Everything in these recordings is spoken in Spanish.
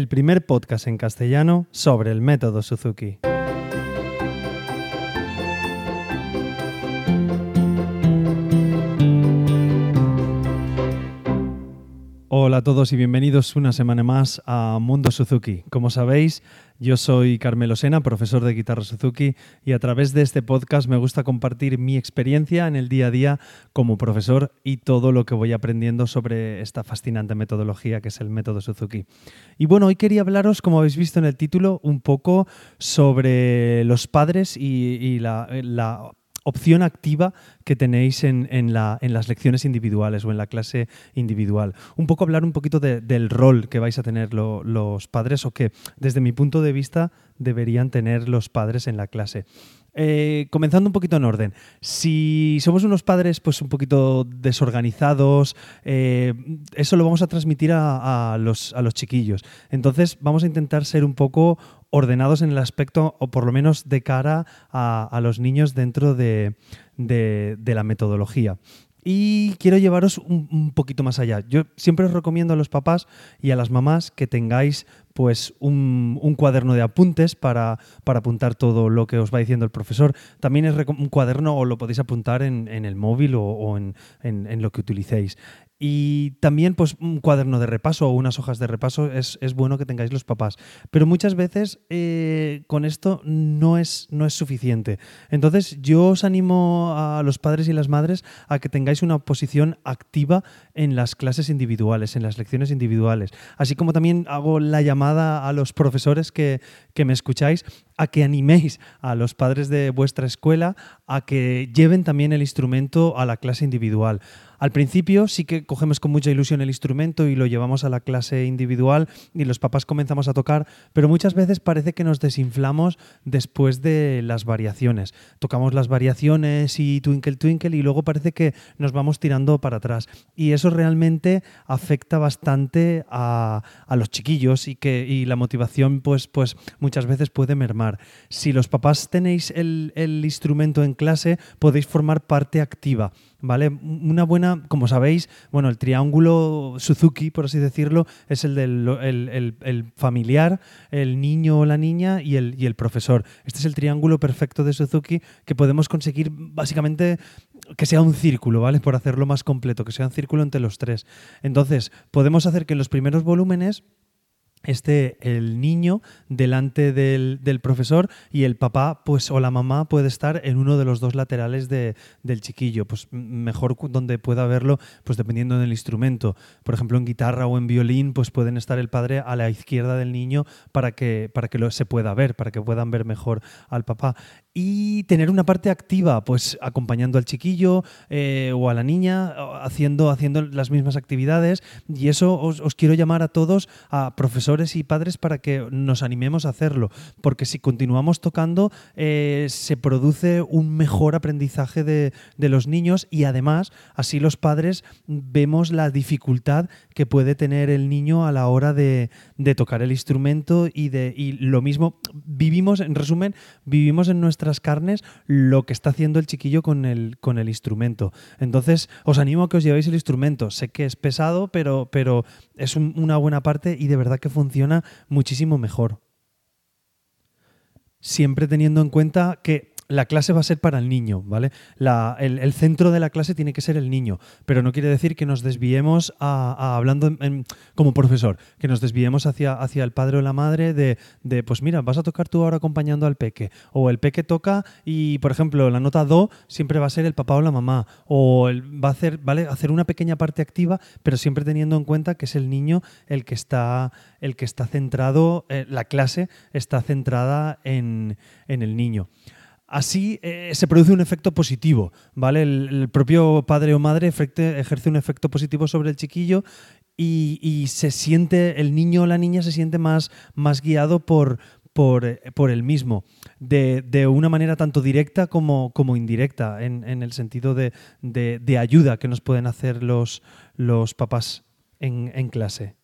el primer podcast en castellano sobre el método Suzuki. Hola a todos y bienvenidos una semana más a Mundo Suzuki. Como sabéis, yo soy Carmelo Sena, profesor de guitarra Suzuki, y a través de este podcast me gusta compartir mi experiencia en el día a día como profesor y todo lo que voy aprendiendo sobre esta fascinante metodología que es el método Suzuki. Y bueno, hoy quería hablaros, como habéis visto en el título, un poco sobre los padres y, la, la opción activa que tenéis en, las lecciones individuales o en la clase individual. Un poco hablar un poquito del rol que vais a tener los padres o que desde mi punto de vista deberían tener los padres en la clase. Eh, comenzando un poquito en orden. Si somos unos padres pues un poquito desorganizados, eh, eso lo vamos a transmitir a, los, a los chiquillos. Entonces vamos a intentar ser un poco ordenados en el aspecto, o por lo menos de cara a, los niños dentro de, la metodología. Y quiero llevaros un, poquito más allá. Yo siempre os recomiendo a los papás y a las mamás que tengáis pues un, cuaderno de apuntes para, apuntar todo lo que os va diciendo el profesor. También es un cuaderno o lo podéis apuntar en, el móvil o, en, en, lo que utilicéis. Y también, pues, un cuaderno de repaso o unas hojas de repaso es, bueno que tengáis los papás. Pero muchas veces eh, con esto no es, no es suficiente. Entonces, yo os animo a los padres y las madres a que tengáis una posición activa en las clases individuales, en las lecciones individuales. Así como también hago la llamada a los profesores que, que me escucháis a que animéis a los padres de vuestra escuela a que lleven también el instrumento a la clase individual al principio sí que cogemos con mucha ilusión el instrumento y lo llevamos a la clase individual y los papás comenzamos a tocar, pero muchas veces parece que nos desinflamos después de las variaciones. Tocamos las variaciones y twinkle twinkle y luego parece que nos vamos tirando para atrás. Y eso realmente afecta bastante a, los chiquillos y que y la motivación pues, pues muchas veces puede mermar. Si los papás tenéis el, el instrumento en clase, podéis formar parte activa ¿vale? Una buena, como sabéis, bueno, el triángulo Suzuki, por así decirlo, es el del el, familiar, el niño o la niña y el, y el profesor. Este es el triángulo perfecto de Suzuki que podemos conseguir básicamente que sea un círculo, ¿vale? Por hacerlo más completo, que sea un círculo entre los tres. Entonces, podemos hacer que en los primeros volúmenes esté el niño delante del, profesor y el papá pues o la mamá puede estar en uno de los dos laterales de, del chiquillo. Pues mejor donde pueda verlo pues dependiendo del instrumento. Por ejemplo en guitarra o en violín pues pueden estar el padre a la izquierda del niño para que para que lo, se pueda ver para que puedan ver mejor al papá. Y tener una parte activa, pues acompañando al chiquillo eh, o a la niña, haciendo, haciendo las mismas actividades. Y eso os, quiero llamar a todos, a profesores y padres, para que nos animemos a hacerlo. Porque si continuamos tocando, eh, se produce un mejor aprendizaje de, los niños y además así los padres vemos la dificultad que puede tener el niño a la hora de, de tocar el instrumento y, de, y lo mismo, vivimos, en resumen, vivimos en nuestra carnes lo que está haciendo el chiquillo con el, con el instrumento. Entonces, os animo a que os llevéis el instrumento. Sé que es pesado, pero, pero es una buena parte y de verdad que funciona muchísimo mejor. Siempre teniendo en cuenta que la clase va a ser para el niño, ¿vale? el, centro de la clase tiene que ser el niño, pero no quiere decir que nos desviemos a, hablando como profesor, que nos desviemos hacia, hacia el padre o la madre de, pues mira, vas a tocar tú ahora acompañando al peque, o el peque toca y, por ejemplo, la nota do siempre va a ser el papá o la mamá, o va a hacer, ¿vale? hacer una pequeña parte activa, pero siempre teniendo en cuenta que es el niño el que está, el que está centrado, eh, la clase está centrada en, en el niño. Así eh, se produce un efecto positivo, ¿vale? El, propio padre o madre ejerce un efecto positivo sobre el chiquillo y, se siente, el niño o la niña se siente más, más guiado por, por, el mismo, de, una manera tanto directa como, como indirecta, en, el sentido de, ayuda que nos pueden hacer los, los papás en clase.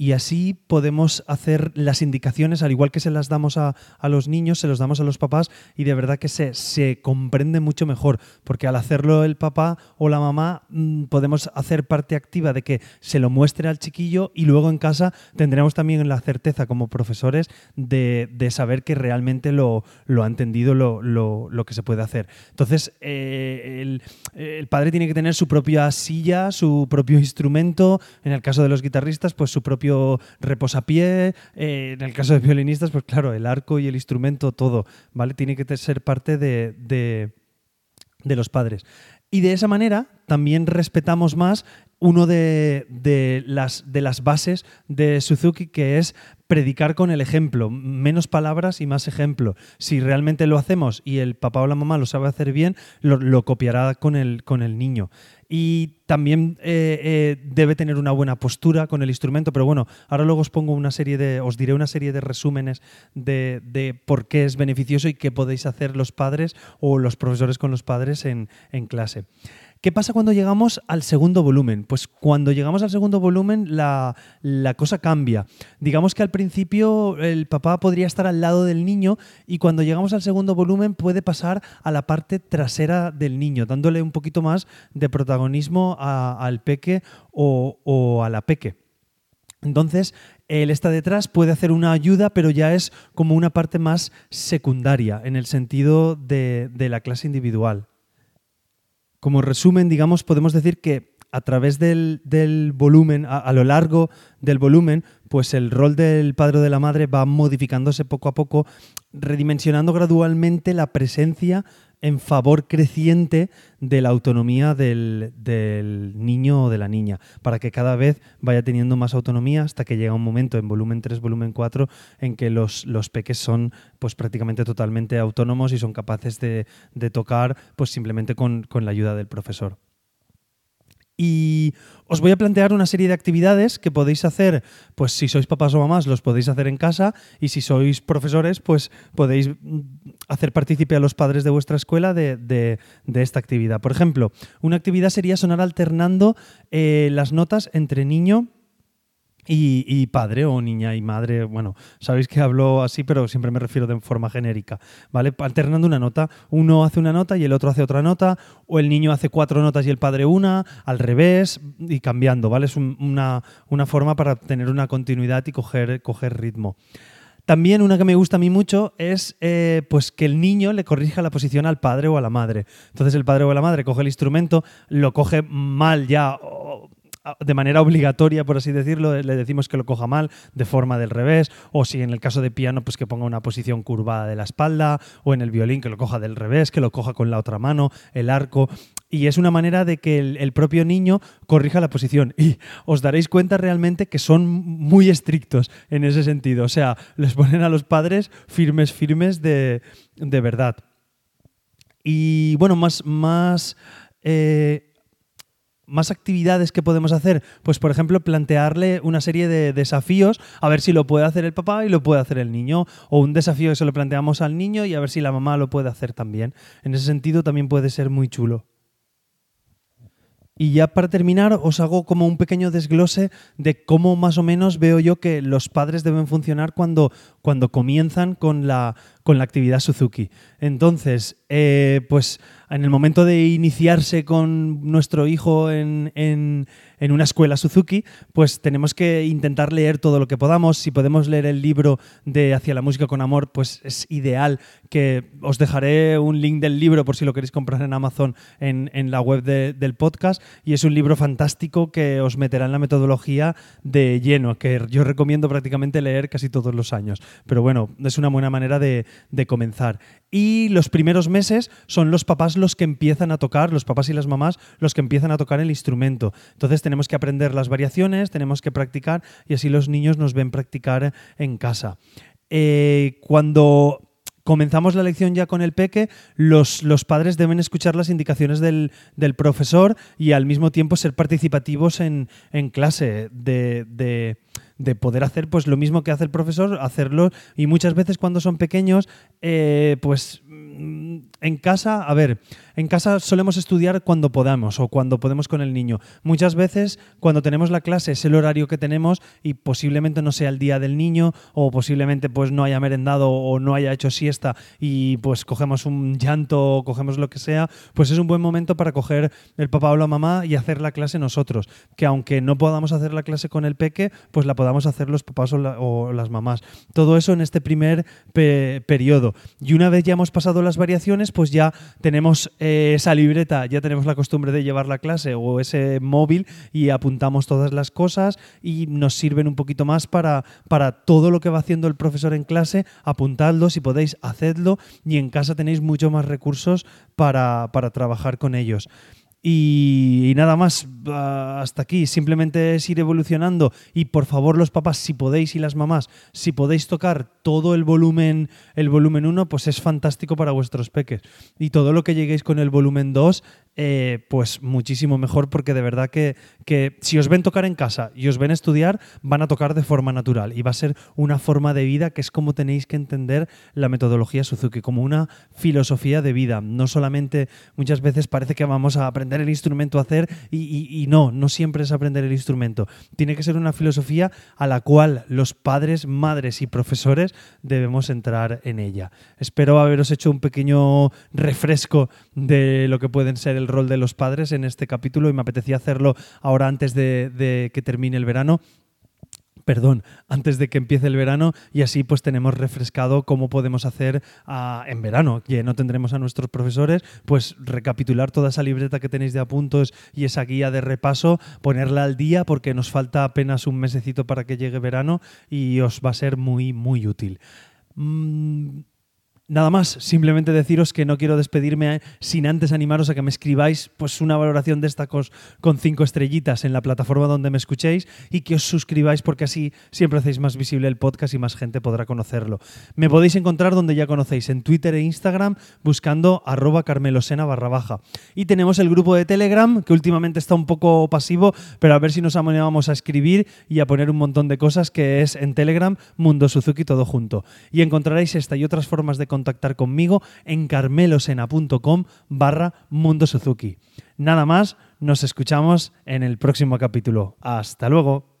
Y así podemos hacer las indicaciones, al igual que se las damos a, los niños, se los damos a los papás y de verdad que se, se, comprende mucho mejor, porque al hacerlo el papá o la mamá mm, podemos hacer parte activa de que se lo muestre al chiquillo y luego en casa tendremos también la certeza como profesores de, saber que realmente lo, lo ha entendido lo, lo, que se puede hacer. Entonces, eh, el, el padre tiene que tener su propia silla, su propio instrumento, en el caso de los guitarristas, pues su propio reposapié, eh, en el caso de violinistas, pues claro, el arco y el instrumento, todo, ¿vale? Tiene que ser parte de, de los padres. Y de esa manera también respetamos más uno de, las, bases de Suzuki, que es predicar con el ejemplo, menos palabras y más ejemplo. Si realmente lo hacemos y el papá o la mamá lo sabe hacer bien, lo, copiará con el, niño. Y también eh, eh, debe tener una buena postura con el instrumento, pero bueno, ahora luego os pongo una serie de, os diré una serie de resúmenes de, por qué es beneficioso y qué podéis hacer los padres o los profesores con los padres en clase. ¿Qué pasa cuando llegamos al segundo volumen? Pues cuando llegamos al segundo volumen la, cosa cambia. Digamos que al principio el papá podría estar al lado del niño y cuando llegamos al segundo volumen puede pasar a la parte trasera del niño, dándole un poquito más de protagonismo al peque o, a la peque. Entonces, él está detrás, puede hacer una ayuda, pero ya es como una parte más secundaria en el sentido de la clase individual. Como resumen, digamos, podemos decir que a través del, volumen, a, lo largo del volumen, pues el rol del padre o de la madre va modificándose poco a poco, redimensionando gradualmente la presencia en favor creciente de la autonomía del, niño o de la niña, para que cada vez vaya teniendo más autonomía hasta que llega un momento en volumen 3, volumen 4, en que los, los peques son pues prácticamente totalmente autónomos y son capaces de, tocar pues simplemente con la ayuda del profesor. Y os voy a plantear una serie de actividades que podéis hacer, pues si sois papás o mamás, los podéis hacer en casa y si sois profesores, pues podéis mm, hacer partícipe a los padres de vuestra escuela de, esta actividad. Por ejemplo, una actividad sería sonar alternando eh, las notas entre niño y, padre o niña y madre, bueno, sabéis que hablo así, pero siempre me refiero de forma genérica, ¿vale? Alternando una nota, uno hace una nota y el otro hace otra nota, o el niño hace cuatro notas y el padre una, al revés, y cambiando, ¿vale? Es una, forma para tener una continuidad y coger, coger ritmo. También una que me gusta a mí mucho es eh, pues que el niño le corrija la posición al padre o a la madre. Entonces el padre o la madre coge el instrumento, lo coge mal ya de manera obligatoria, por así decirlo, le decimos que lo coja mal de forma del revés, o si en el caso de piano, pues que ponga una posición curvada de la espalda, o en el violín que lo coja del revés, que lo coja con la otra mano, el arco. Y es una manera de que el, propio niño corrija la posición. Y os daréis cuenta realmente que son muy estrictos en ese sentido. O sea, les ponen a los padres firmes, firmes de, verdad. Y bueno, más, más eh, más actividades que podemos hacer, pues por ejemplo plantearle una serie de desafíos a ver si lo puede hacer el papá y lo puede hacer el niño, o un desafío que se lo planteamos al niño y a ver si la mamá lo puede hacer también. En ese sentido también puede ser muy chulo. Y ya para terminar, os hago como un pequeño desglose de cómo más o menos veo yo que los padres deben funcionar cuando, cuando comienzan con la, con la actividad Suzuki. Entonces, eh, pues en el momento de iniciarse con nuestro hijo en, una escuela Suzuki, pues tenemos que intentar leer todo lo que podamos. Si podemos leer el libro de Hacia la música con amor, pues es ideal que os dejaré un link del libro por si lo queréis comprar en Amazon en, la web del podcast. Y es un libro fantástico que os meterá en la metodología de lleno, que yo recomiendo prácticamente leer casi todos los años. Pero bueno, es una buena manera de, comenzar. Y los primeros meses son los papás los que empiezan a tocar, los papás y las mamás, los que empiezan a tocar el instrumento. Entonces tenemos que aprender las variaciones, tenemos que practicar y así los niños nos ven practicar en casa. Eh, cuando comenzamos la lección ya con el peque, los, los padres deben escuchar las indicaciones del, profesor y al mismo tiempo ser participativos en, clase, de, poder hacer pues lo mismo que hace el profesor, hacerlo y muchas veces cuando son pequeños, eh, pues en casa, a ver, en casa solemos estudiar cuando podamos o cuando podemos con el niño. Muchas veces cuando tenemos la clase es el horario que tenemos y posiblemente no sea el día del niño o posiblemente pues no haya merendado o no haya hecho siesta y pues cogemos un llanto o cogemos lo que sea, pues es un buen momento para coger el papá o la mamá y hacer la clase nosotros. Que aunque no podamos hacer la clase con el peque, pues la podamos hacer los papás o, las mamás. Todo eso en este primer periodo. Y una vez ya hemos pasado las variaciones, pues ya tenemos eh, esa libreta, ya tenemos la costumbre de llevar la clase o ese móvil y apuntamos todas las cosas y nos sirven un poquito más para, para todo lo que va haciendo el profesor en clase, apuntadlo, si podéis, hacedlo y en casa tenéis mucho más recursos para, para trabajar con ellos. Y, nada más, ah, hasta aquí. Simplemente es ir evolucionando. Y por favor, los papás, si podéis y las mamás, si podéis tocar todo el volumen, el volumen 1, pues es fantástico para vuestros peques. Y todo lo que lleguéis con el volumen 2 eh, pues muchísimo mejor porque de verdad que, que, si os ven tocar en casa y os ven estudiar, van a tocar de forma natural y va a ser una forma de vida que es como tenéis que entender la metodología Suzuki, como una filosofía de vida. No solamente muchas veces parece que vamos a aprender el instrumento a hacer y, y no, no siempre es aprender el instrumento. Tiene que ser una filosofía a la cual los padres, madres y profesores debemos entrar en ella. Espero haberos hecho un pequeño refresco de lo que pueden ser el rol de los padres en este capítulo y me apetecía hacerlo ahora antes de, que termine el verano perdón, antes de que empiece el verano y así pues tenemos refrescado cómo podemos hacer ah, en verano, que no tendremos a nuestros profesores, pues recapitular toda esa libreta que tenéis de apuntos y esa guía de repaso, ponerla al día porque nos falta apenas un mesecito para que llegue verano y os va a ser muy, muy útil. Mm, Nada más, simplemente deciros que no quiero despedirme eh, sin antes animaros a que me escribáis pues una valoración de esta cos con cinco estrellitas en la plataforma donde me escuchéis y que os suscribáis porque así siempre hacéis más visible el podcast y más gente podrá conocerlo. Me podéis encontrar donde ya conocéis, en Twitter e Instagram buscando arroba carmelosena barra baja. Y tenemos el grupo de Telegram que últimamente está un poco pasivo, pero a ver si nos animamos a escribir y a poner un montón de cosas que es en Telegram Mundo Suzuki todo junto. Y encontraréis esta y otras formas de contactar conmigo en carmelosena.com barra Mundo Suzuki. Nada más, nos escuchamos en el próximo capítulo. Hasta luego.